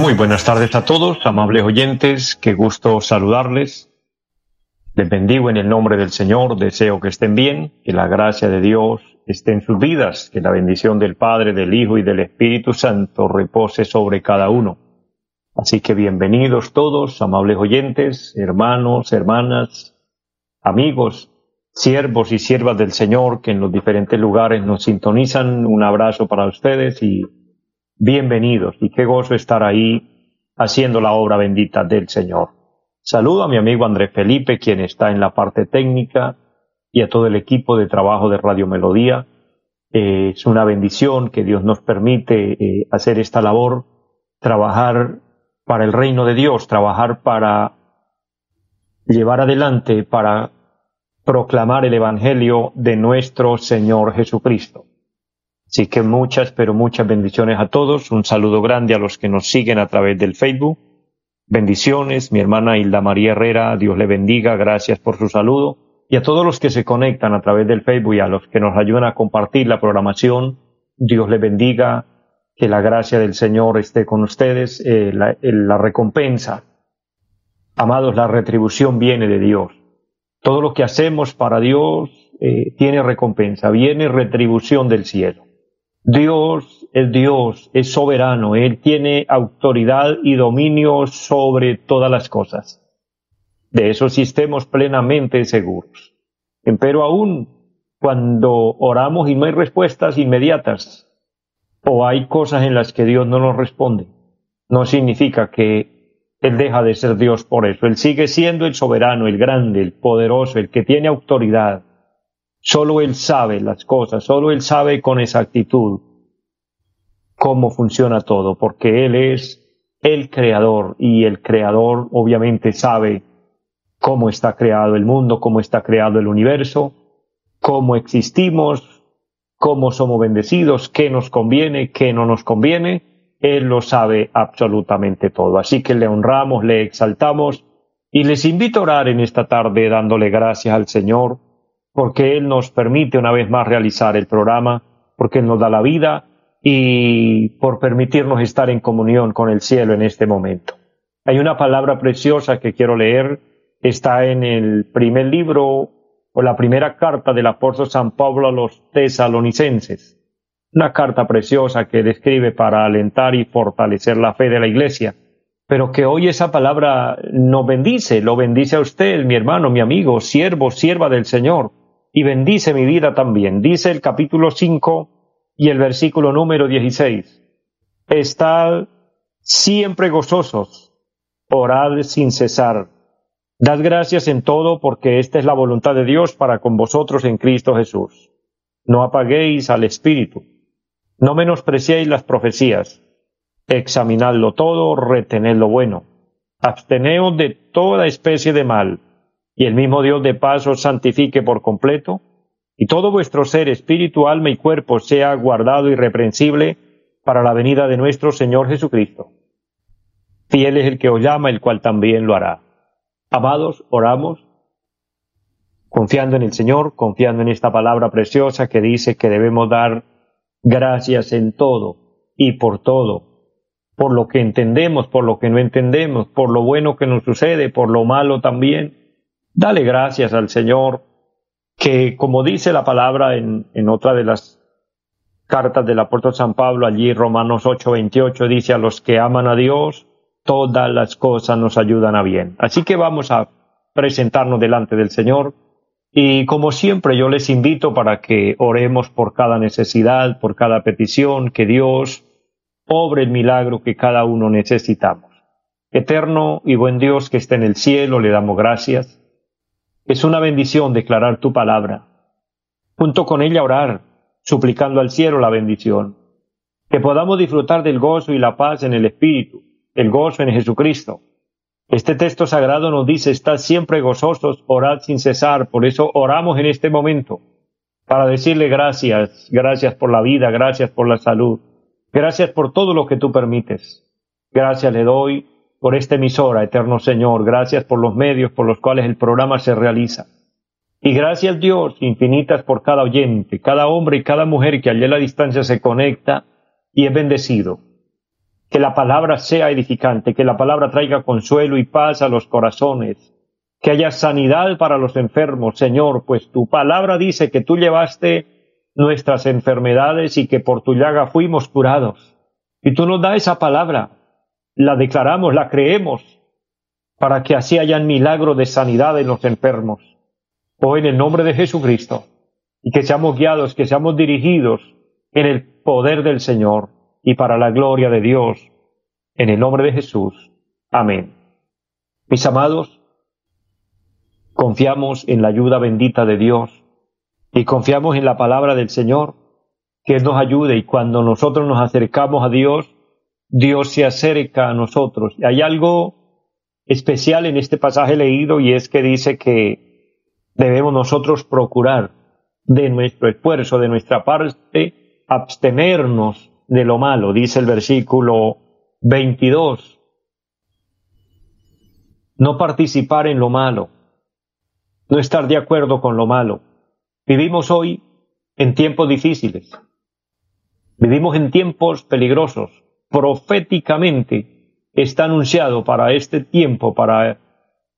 muy buenas tardes a todos, amables oyentes, qué gusto saludarles. Les bendigo en el nombre del Señor, deseo que estén bien, que la gracia de Dios esté en sus vidas, que la bendición del Padre, del Hijo y del Espíritu Santo repose sobre cada uno. Así que bienvenidos todos, amables oyentes, hermanos, hermanas, amigos, siervos y siervas del Señor que en los diferentes lugares nos sintonizan. Un abrazo para ustedes y bienvenidos y qué gozo estar ahí haciendo la obra bendita del Señor. Saludo a mi amigo Andrés Felipe, quien está en la parte técnica, y a todo el equipo de trabajo de Radio Melodía. Eh, es una bendición que Dios nos permite eh, hacer esta labor, trabajar para el reino de Dios, trabajar para llevar adelante, para proclamar el Evangelio de nuestro Señor Jesucristo. Así que muchas, pero muchas bendiciones a todos. Un saludo grande a los que nos siguen a través del Facebook. Bendiciones, mi hermana Hilda María Herrera, Dios le bendiga, gracias por su saludo. Y a todos los que se conectan a través del Facebook y a los que nos ayudan a compartir la programación, Dios le bendiga, que la gracia del Señor esté con ustedes, eh, la, recompensa. Amados, la retribución viene de Dios. Todo lo que hacemos para Dios eh, tiene recompensa, viene retribución del cielo. Dios es Dios, es soberano, Él tiene autoridad y dominio sobre todas las cosas. De eso sí estemos plenamente seguros. Pero aún cuando oramos y no hay respuestas inmediatas, o hay cosas en las que Dios no nos responde, no significa que Él deja de ser Dios por eso. Él sigue siendo el soberano, el grande, el poderoso, el que tiene autoridad Solo Él sabe las cosas, solo Él sabe con exactitud cómo funciona todo, porque Él es el creador y el creador obviamente sabe cómo está creado el mundo, cómo está creado el universo, cómo existimos, cómo somos bendecidos, qué nos conviene, qué no nos conviene. Él lo sabe absolutamente todo. Así que le honramos, le exaltamos y les invito a orar en esta tarde dándole gracias al Señor porque Él nos permite una vez más realizar el programa, porque Él nos da la vida y por permitirnos estar en comunión con el cielo en este momento. Hay una palabra preciosa que quiero leer, está en el primer libro o la primera carta del apóstol San Pablo a los tesalonicenses. Una carta preciosa que describe para alentar y fortalecer la fe de la iglesia. Pero que hoy esa palabra nos bendice, lo bendice a usted, mi hermano, mi amigo, siervo, sierva del Señor y bendice mi vida también. Dice el capítulo 5 y el versículo número 16. Estad siempre gozosos, orad sin cesar. Dad gracias en todo porque esta es la voluntad de Dios para con vosotros en Cristo Jesús. No apaguéis al Espíritu. No menospreciéis las profecías. Examinadlo todo, retened lo bueno. Absteneos de toda especie de mal y el mismo Dios de paz os santifique por completo, y todo vuestro ser, espíritu, alma y cuerpo sea guardado irreprensible para la venida de nuestro Señor Jesucristo. Fiel es el que os llama, el cual también lo hará. Amados, oramos, confiando en el Señor, confiando en esta palabra preciosa que dice que debemos dar gracias en todo y por todo, por lo que entendemos, por lo que no entendemos, por lo bueno que nos sucede, por lo malo también. Dale gracias al Señor, que como dice la palabra en, en otra de las cartas del apóstol San Pablo, allí Romanos 8:28, dice a los que aman a Dios, todas las cosas nos ayudan a bien. Así que vamos a presentarnos delante del Señor y como siempre yo les invito para que oremos por cada necesidad, por cada petición, que Dios obre el milagro que cada uno necesitamos. Eterno y buen Dios que esté en el cielo, le damos gracias es una bendición declarar tu palabra. Junto con ella orar, suplicando al cielo la bendición. que podamos disfrutar del gozo y la paz en el Espíritu, el gozo en Jesucristo. Este texto sagrado nos dice, estad siempre gozosos, orad sin cesar. Por eso oramos en este momento, para decirle gracias, gracias por la vida, gracias por la salud, gracias por todo lo que tú permites. Gracias le doy por esta emisora, eterno Señor, gracias por los medios por los cuales el programa se realiza. Y gracias Dios infinitas por cada oyente, cada hombre y cada mujer que allí a la distancia se conecta y es bendecido. Que la palabra sea edificante, que la palabra traiga consuelo y paz a los corazones, que haya sanidad para los enfermos, Señor, pues tu palabra dice que tú llevaste nuestras enfermedades y que por tu llaga fuimos curados. Y tú nos das esa palabra, la declaramos, la creemos, para que así hayan milagro de sanidad en los enfermos. Hoy en el nombre de Jesucristo, y que seamos guiados, que seamos dirigidos en el poder del Señor y para la gloria de Dios. En el nombre de Jesús. Amén. Mis amados, confiamos en la ayuda bendita de Dios y confiamos en la palabra del Señor, que nos ayude y cuando nosotros nos acercamos a Dios, Dios se acerca a nosotros. Hay algo especial en este pasaje leído y es que dice que debemos nosotros procurar de nuestro esfuerzo, de nuestra parte, abstenernos de lo malo, dice el versículo 22. No participar en lo malo, no estar de acuerdo con lo malo. Vivimos hoy en tiempos difíciles, vivimos en tiempos peligrosos. Proféticamente está anunciado para este tiempo, para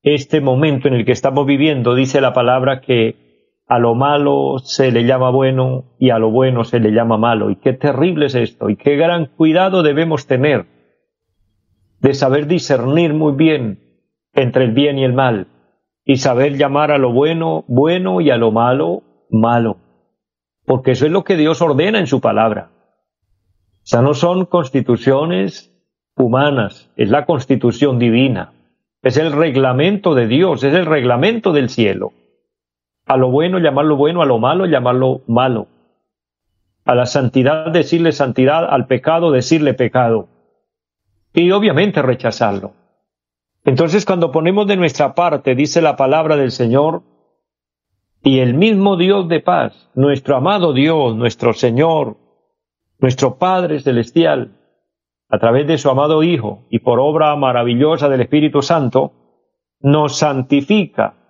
este momento en el que estamos viviendo, dice la palabra que a lo malo se le llama bueno y a lo bueno se le llama malo. Y qué terrible es esto, y qué gran cuidado debemos tener de saber discernir muy bien entre el bien y el mal, y saber llamar a lo bueno bueno y a lo malo malo, porque eso es lo que Dios ordena en su palabra. O sea, no son constituciones humanas, es la constitución divina, es el reglamento de Dios, es el reglamento del cielo. A lo bueno llamarlo bueno, a lo malo llamarlo malo. A la santidad decirle santidad, al pecado decirle pecado. Y obviamente rechazarlo. Entonces cuando ponemos de nuestra parte, dice la palabra del Señor, y el mismo Dios de paz, nuestro amado Dios, nuestro Señor, nuestro Padre Celestial, a través de su amado Hijo y por obra maravillosa del Espíritu Santo, nos santifica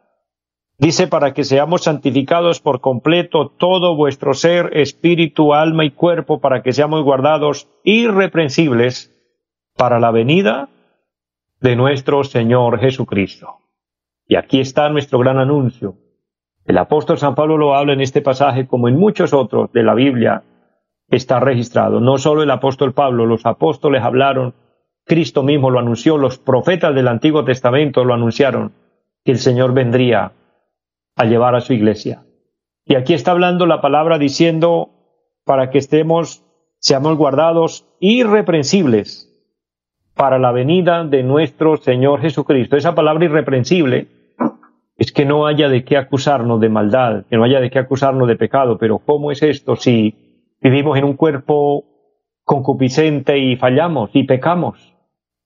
Dice, para que seamos santificados por completo todo vuestro ser, espíritu, alma y cuerpo, para que seamos guardados irreprensibles para la venida de nuestro Señor Jesucristo. Y aquí está nuestro gran anuncio. El apóstol San Pablo lo habla en este pasaje como en muchos otros de la Biblia está registrado. No solo el apóstol Pablo, los apóstoles hablaron, Cristo mismo lo anunció, los profetas del Antiguo Testamento lo anunciaron, que el Señor vendría a llevar a su iglesia. Y aquí está hablando la palabra diciendo para que estemos, seamos guardados irreprensibles para la venida de nuestro Señor Jesucristo. Esa palabra irreprensible es que no haya de qué acusarnos de maldad, que no haya de qué acusarnos de pecado, pero ¿cómo es esto si vivimos en un cuerpo concupiscente y fallamos y pecamos?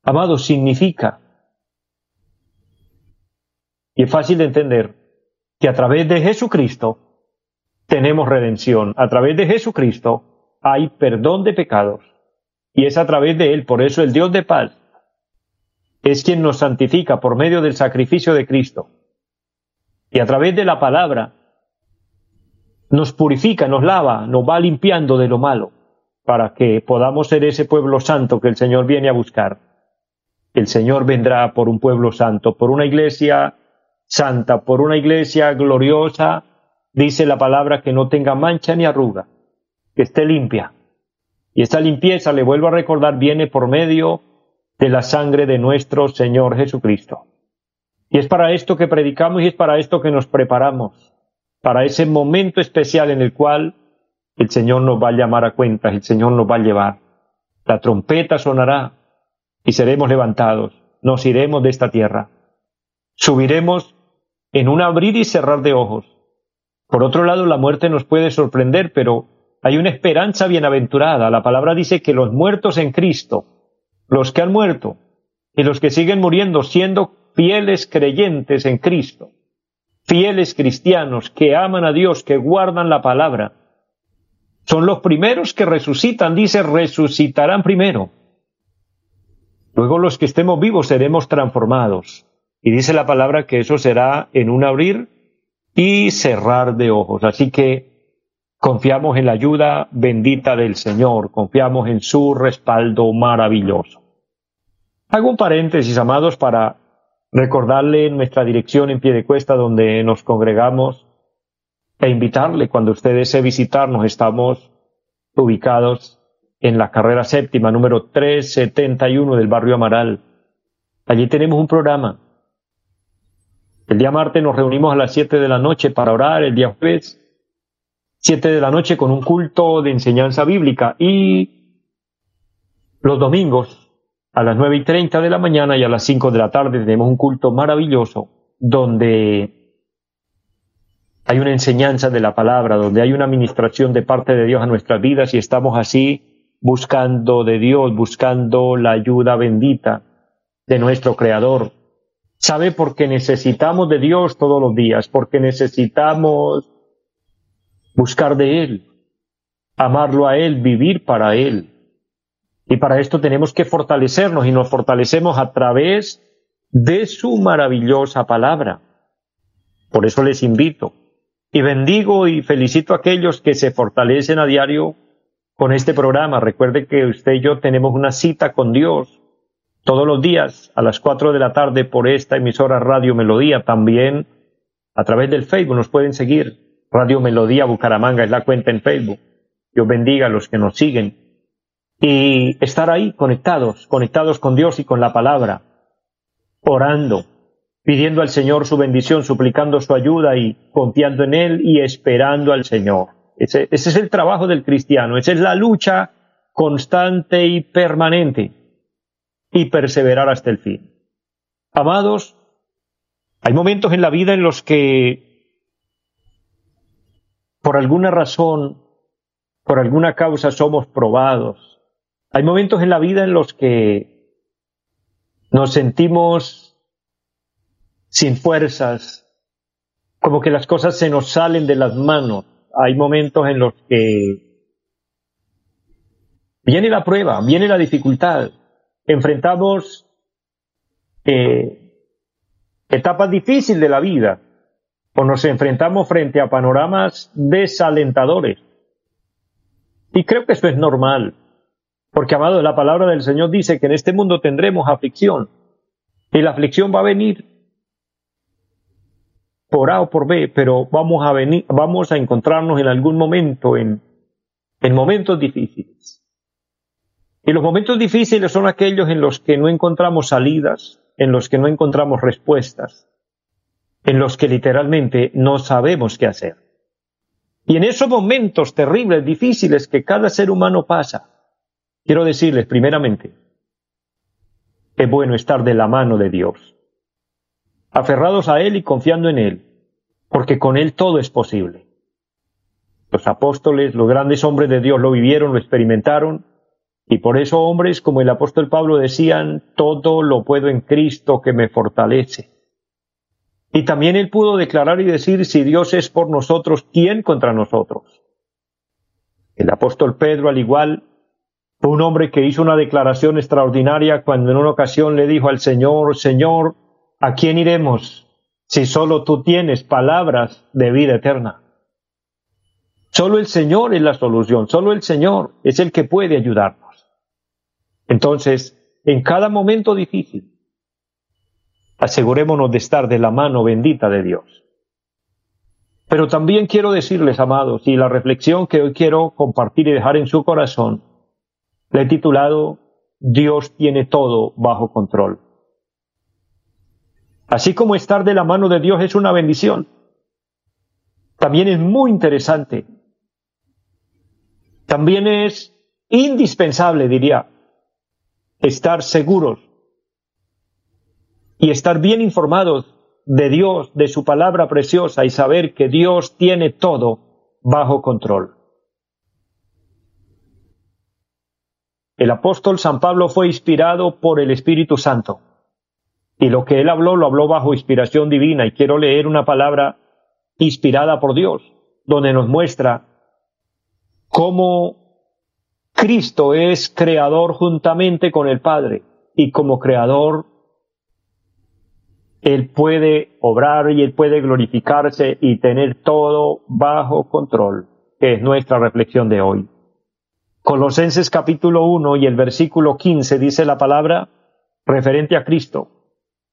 Amados, significa, y es fácil de entender, que a través de Jesucristo tenemos redención. A través de Jesucristo hay perdón de pecados. Y es a través de Él. Por eso el Dios de paz es quien nos santifica por medio del sacrificio de Cristo. Y a través de la palabra nos purifica, nos lava, nos va limpiando de lo malo, para que podamos ser ese pueblo santo que el Señor viene a buscar. El Señor vendrá por un pueblo santo, por una iglesia santa, por una iglesia gloriosa, dice la palabra que no tenga mancha ni arruga, que esté limpia. Y esta limpieza, le vuelvo a recordar, viene por medio de la sangre de nuestro Señor Jesucristo. Y es para esto que predicamos y es para esto que nos preparamos, para ese momento especial en el cual el Señor nos va a llamar a cuentas, el Señor nos va a llevar. La trompeta sonará y seremos levantados, nos iremos de esta tierra. Subiremos en un abrir y cerrar de ojos. Por otro lado, la muerte nos puede sorprender, pero hay una esperanza bienaventurada. La palabra dice que los muertos en Cristo, los que han muerto y los que siguen muriendo siendo fieles creyentes en Cristo, fieles cristianos que aman a Dios, que guardan la palabra, son los primeros que resucitan, dice, resucitarán primero. Luego los que estemos vivos seremos transformados. Y dice la palabra que eso será en un abrir y cerrar de ojos. Así que confiamos en la ayuda bendita del Señor, confiamos en su respaldo maravilloso. Hago un paréntesis, amados, para recordarle nuestra dirección en pie de cuesta donde nos congregamos e invitarle cuando usted desee visitarnos. Estamos ubicados en la carrera séptima, número 371 del barrio Amaral. Allí tenemos un programa. El día martes nos reunimos a las 7 de la noche para orar, el día jueves 7 de la noche con un culto de enseñanza bíblica y los domingos a las 9 y 30 de la mañana y a las 5 de la tarde tenemos un culto maravilloso donde hay una enseñanza de la palabra, donde hay una administración de parte de Dios a nuestras vidas y estamos así buscando de Dios, buscando la ayuda bendita de nuestro Creador. ¿Sabe? Porque necesitamos de Dios todos los días, porque necesitamos buscar de Él, amarlo a Él, vivir para Él. Y para esto tenemos que fortalecernos y nos fortalecemos a través de su maravillosa palabra. Por eso les invito y bendigo y felicito a aquellos que se fortalecen a diario con este programa. Recuerde que usted y yo tenemos una cita con Dios todos los días a las cuatro de la tarde por esta emisora Radio Melodía. También a través del Facebook nos pueden seguir. Radio Melodía Bucaramanga es la cuenta en Facebook. Dios bendiga a los que nos siguen y estar ahí conectados, conectados con Dios y con la palabra, orando, pidiendo al Señor su bendición, suplicando su ayuda y confiando en Él y esperando al Señor. Ese, ese es el trabajo del cristiano, esa es la lucha constante y permanente y perseverar hasta el fin. Amados, hay momentos en la vida en los que, por alguna razón, por alguna causa somos probados, hay momentos en la vida en los que nos sentimos sin fuerzas, como que las cosas se nos salen de las manos. Hay momentos en los que viene la prueba, viene la dificultad, enfrentamos eh, etapas difíciles de la vida o nos enfrentamos frente a panoramas desalentadores. Y creo que eso es normal. Porque, amado, la palabra del Señor dice que en este mundo tendremos aflicción. Y la aflicción va a venir por A o por B, pero vamos a venir, vamos a encontrarnos en algún momento en, en momentos difíciles. Y los momentos difíciles son aquellos en los que no encontramos salidas, en los que no encontramos respuestas, en los que literalmente no sabemos qué hacer. Y en esos momentos terribles, difíciles que cada ser humano pasa, Quiero decirles primeramente, es bueno estar de la mano de Dios, aferrados a Él y confiando en Él, porque con Él todo es posible. Los apóstoles, los grandes hombres de Dios lo vivieron, lo experimentaron, y por eso hombres como el apóstol Pablo decían, todo lo puedo en Cristo que me fortalece. Y también él pudo declarar y decir, si Dios es por nosotros, ¿quién contra nosotros? El apóstol Pedro, al igual, fue un hombre que hizo una declaración extraordinaria cuando en una ocasión le dijo al Señor, Señor, ¿a quién iremos si solo tú tienes palabras de vida eterna? Solo el Señor es la solución, solo el Señor es el que puede ayudarnos. Entonces, en cada momento difícil, asegurémonos de estar de la mano bendita de Dios. Pero también quiero decirles, amados, y la reflexión que hoy quiero compartir y dejar en su corazón, le he titulado Dios tiene todo bajo control. Así como estar de la mano de Dios es una bendición, también es muy interesante. También es indispensable, diría, estar seguros y estar bien informados de Dios, de su palabra preciosa y saber que Dios tiene todo bajo control. El apóstol San Pablo fue inspirado por el Espíritu Santo. Y lo que él habló lo habló bajo inspiración divina. Y quiero leer una palabra inspirada por Dios, donde nos muestra cómo Cristo es creador juntamente con el Padre. Y como creador, Él puede obrar y Él puede glorificarse y tener todo bajo control, es nuestra reflexión de hoy. Colosenses capítulo 1 y el versículo 15 dice la palabra referente a Cristo.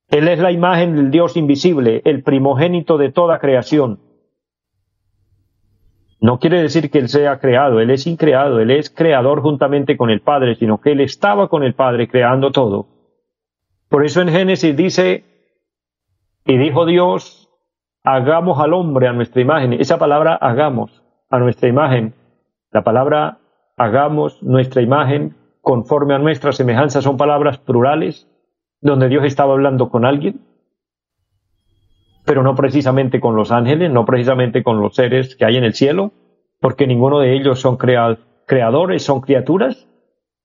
Él es la imagen del Dios invisible, el primogénito de toda creación. No quiere decir que Él sea creado, Él es increado, Él es creador juntamente con el Padre, sino que Él estaba con el Padre creando todo. Por eso en Génesis dice, y dijo Dios, hagamos al hombre a nuestra imagen. Esa palabra hagamos a nuestra imagen, la palabra hagamos nuestra imagen conforme a nuestra semejanza son palabras plurales donde Dios estaba hablando con alguien, pero no precisamente con los ángeles, no precisamente con los seres que hay en el cielo, porque ninguno de ellos son creadores, son criaturas,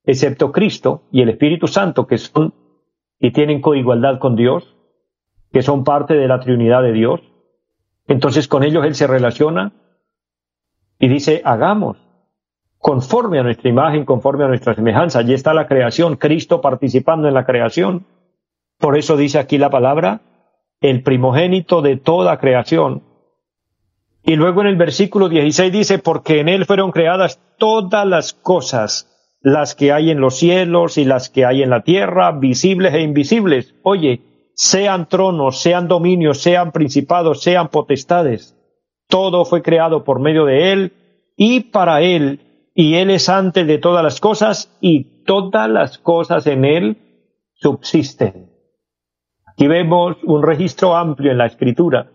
excepto Cristo y el Espíritu Santo, que son y tienen coigualdad con Dios, que son parte de la Trinidad de Dios. Entonces con ellos Él se relaciona y dice, hagamos conforme a nuestra imagen, conforme a nuestra semejanza. Allí está la creación, Cristo participando en la creación. Por eso dice aquí la palabra, el primogénito de toda creación. Y luego en el versículo 16 dice, porque en él fueron creadas todas las cosas, las que hay en los cielos y las que hay en la tierra, visibles e invisibles. Oye, sean tronos, sean dominios, sean principados, sean potestades. Todo fue creado por medio de él y para él, y él es antes de todas las cosas, y todas las cosas en él subsisten. Aquí vemos un registro amplio en la escritura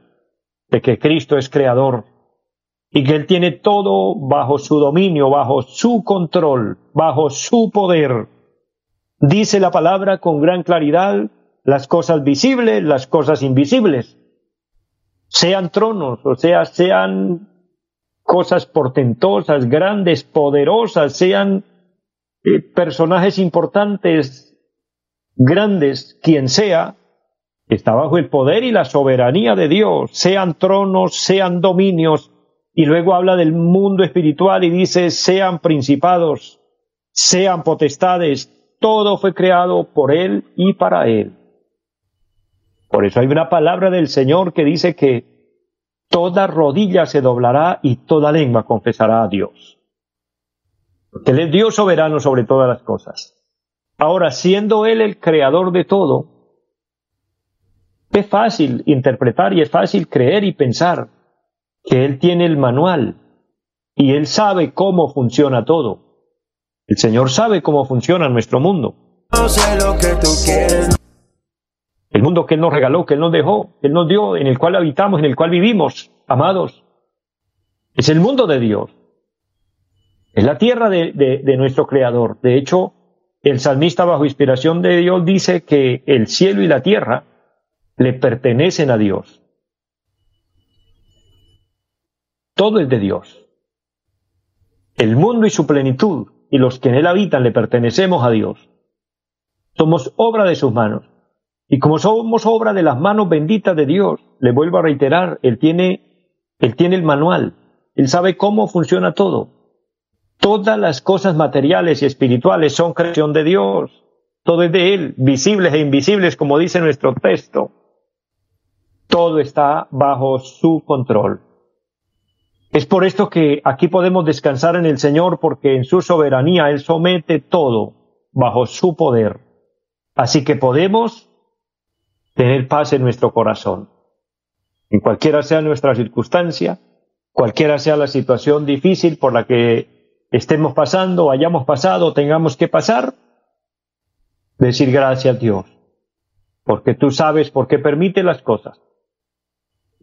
de que Cristo es creador y que Él tiene todo bajo su dominio, bajo su control, bajo su poder. Dice la palabra con gran claridad las cosas visibles, las cosas invisibles, sean tronos, o sea, sean cosas portentosas, grandes, poderosas, sean eh, personajes importantes, grandes, quien sea, está bajo el poder y la soberanía de Dios, sean tronos, sean dominios, y luego habla del mundo espiritual y dice, sean principados, sean potestades, todo fue creado por Él y para Él. Por eso hay una palabra del Señor que dice que toda rodilla se doblará y toda lengua confesará a Dios. Porque Él es Dios soberano sobre todas las cosas. Ahora, siendo Él el creador de todo, es fácil interpretar y es fácil creer y pensar que Él tiene el manual y Él sabe cómo funciona todo. El Señor sabe cómo funciona nuestro mundo. El mundo que Él nos regaló, que Él nos dejó, que Él nos dio, en el cual habitamos, en el cual vivimos, amados. Es el mundo de Dios. Es la tierra de, de nuestro Creador. De hecho, el salmista bajo inspiración de Dios dice que el cielo y la tierra le pertenecen a Dios. Todo es de Dios. El mundo y su plenitud y los que en él habitan le pertenecemos a Dios. Somos obra de sus manos. Y como somos obra de las manos benditas de Dios, le vuelvo a reiterar, Él tiene, Él tiene el manual, Él sabe cómo funciona todo. Todas las cosas materiales y espirituales son creación de Dios. Todo es de Él, visibles e invisibles, como dice nuestro texto todo está bajo su control. Es por esto que aquí podemos descansar en el Señor porque en su soberanía Él somete todo bajo su poder. Así que podemos tener paz en nuestro corazón. En cualquiera sea nuestra circunstancia, cualquiera sea la situación difícil por la que estemos pasando, hayamos pasado, tengamos que pasar, decir gracias a Dios, porque tú sabes por qué permite las cosas.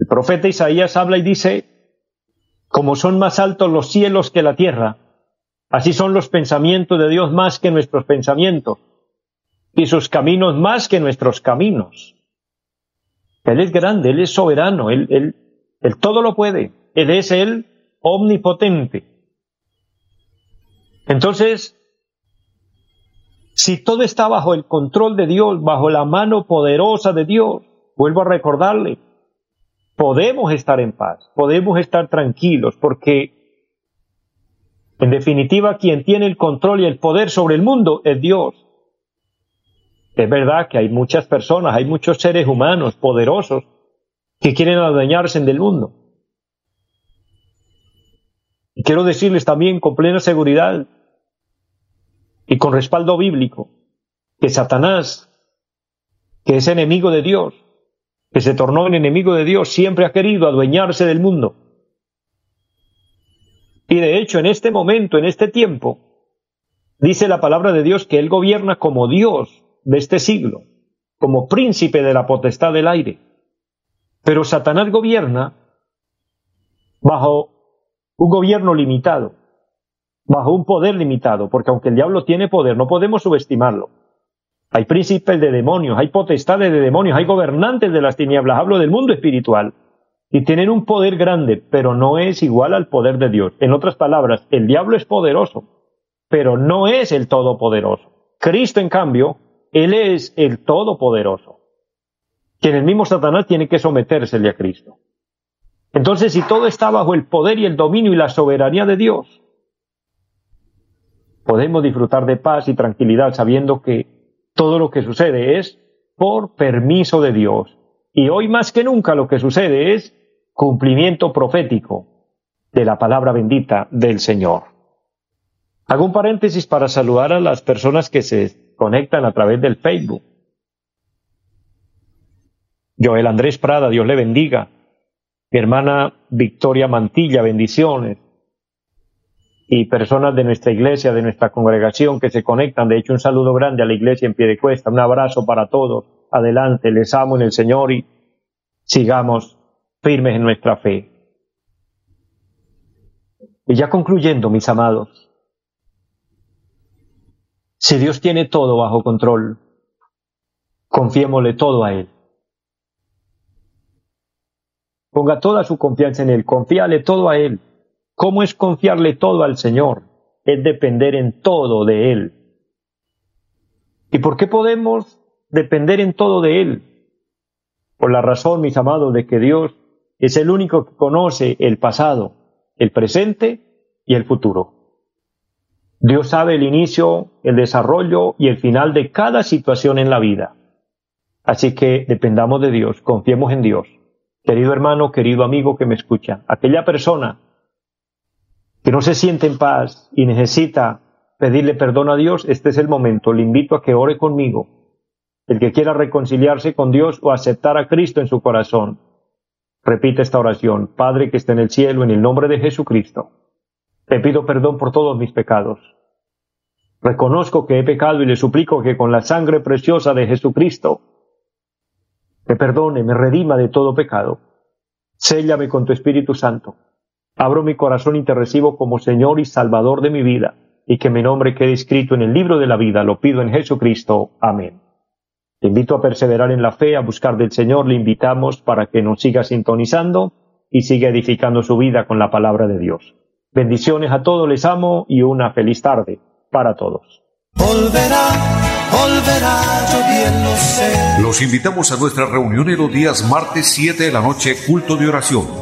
El profeta Isaías habla y dice, como son más altos los cielos que la tierra, así son los pensamientos de Dios más que nuestros pensamientos, y sus caminos más que nuestros caminos. Él es grande, Él es soberano, Él, él, todo lo puede, Él es el omnipotente. Entonces, Si todo está bajo el control de Dios, bajo la mano poderosa de Dios, vuelvo a recordarle, podemos estar en paz, podemos estar tranquilos, porque en definitiva quien tiene el control y el poder sobre el mundo es Dios. Es verdad que hay muchas personas, hay muchos seres humanos poderosos que quieren adueñarse del mundo. Y quiero decirles también con plena seguridad y con respaldo bíblico que Satanás, que es enemigo de Dios, que se tornó en enemigo de Dios, siempre ha querido adueñarse del mundo. Y de hecho, en este momento, en este tiempo, dice la palabra de Dios que Él gobierna como Dios de este siglo, como príncipe de la potestad del aire. Pero Satanás gobierna bajo un gobierno limitado, bajo un poder limitado, porque aunque el diablo tiene poder, no podemos subestimarlo. Hay príncipes de demonios, hay potestades de demonios, hay gobernantes de las tinieblas, hablo del mundo espiritual, y tienen un poder grande, pero no es igual al poder de Dios. En otras palabras, el diablo es poderoso, pero no es el todopoderoso. Cristo, en cambio, Él es el todopoderoso. Quien el mismo Satanás tiene que sometérsele a Cristo. Entonces, si todo está bajo el poder y el dominio y la soberanía de Dios, podemos disfrutar de paz y tranquilidad sabiendo que todo lo que sucede es por permiso de Dios. Y hoy más que nunca lo que sucede es cumplimiento profético de la palabra bendita del Señor. Hago un paréntesis para saludar a las personas que se conectan a través del Facebook. Joel Andrés Prada, Dios le bendiga mi hermana Victoria Mantilla, bendiciones, y personas de nuestra iglesia, de nuestra congregación que se conectan. De hecho, un saludo grande a la iglesia en pie de cuesta, un abrazo para todos. Adelante, les amo en el Señor y sigamos firmes en nuestra fe. Y ya concluyendo, mis amados, si Dios tiene todo bajo control, confiémosle todo a Él. Ponga toda su confianza en Él, confíale todo a Él. ¿Cómo es confiarle todo al Señor? Es depender en todo de Él. ¿Y por qué podemos depender en todo de Él? Por la razón, mis amados, de que Dios es el único que conoce el pasado, el presente y el futuro. Dios sabe el inicio, el desarrollo y el final de cada situación en la vida. Así que dependamos de Dios, confiemos en Dios querido hermano, querido amigo que me escucha, aquella persona que no se siente en paz y necesita pedirle perdón a Dios, este es el momento. Le invito a que ore conmigo. El que quiera reconciliarse con Dios o aceptar a Cristo en su corazón, repite esta oración. Padre que está en el cielo, en el nombre de Jesucristo, te pido perdón por todos mis pecados. Reconozco que he pecado y le suplico que con la sangre preciosa de Jesucristo me perdone, me redima de todo pecado. Séllame con tu Espíritu Santo. Abro mi corazón y te recibo como Señor y Salvador de mi vida, y que mi nombre quede escrito en el libro de la vida. Lo pido en Jesucristo. Amén. Te invito a perseverar en la fe, a buscar del Señor. Le invitamos para que nos siga sintonizando y siga edificando su vida con la palabra de Dios. Bendiciones a todos, les amo y una feliz tarde para todos. Los invitamos a nuestra reunión en los días martes 7 de la noche, culto de oración.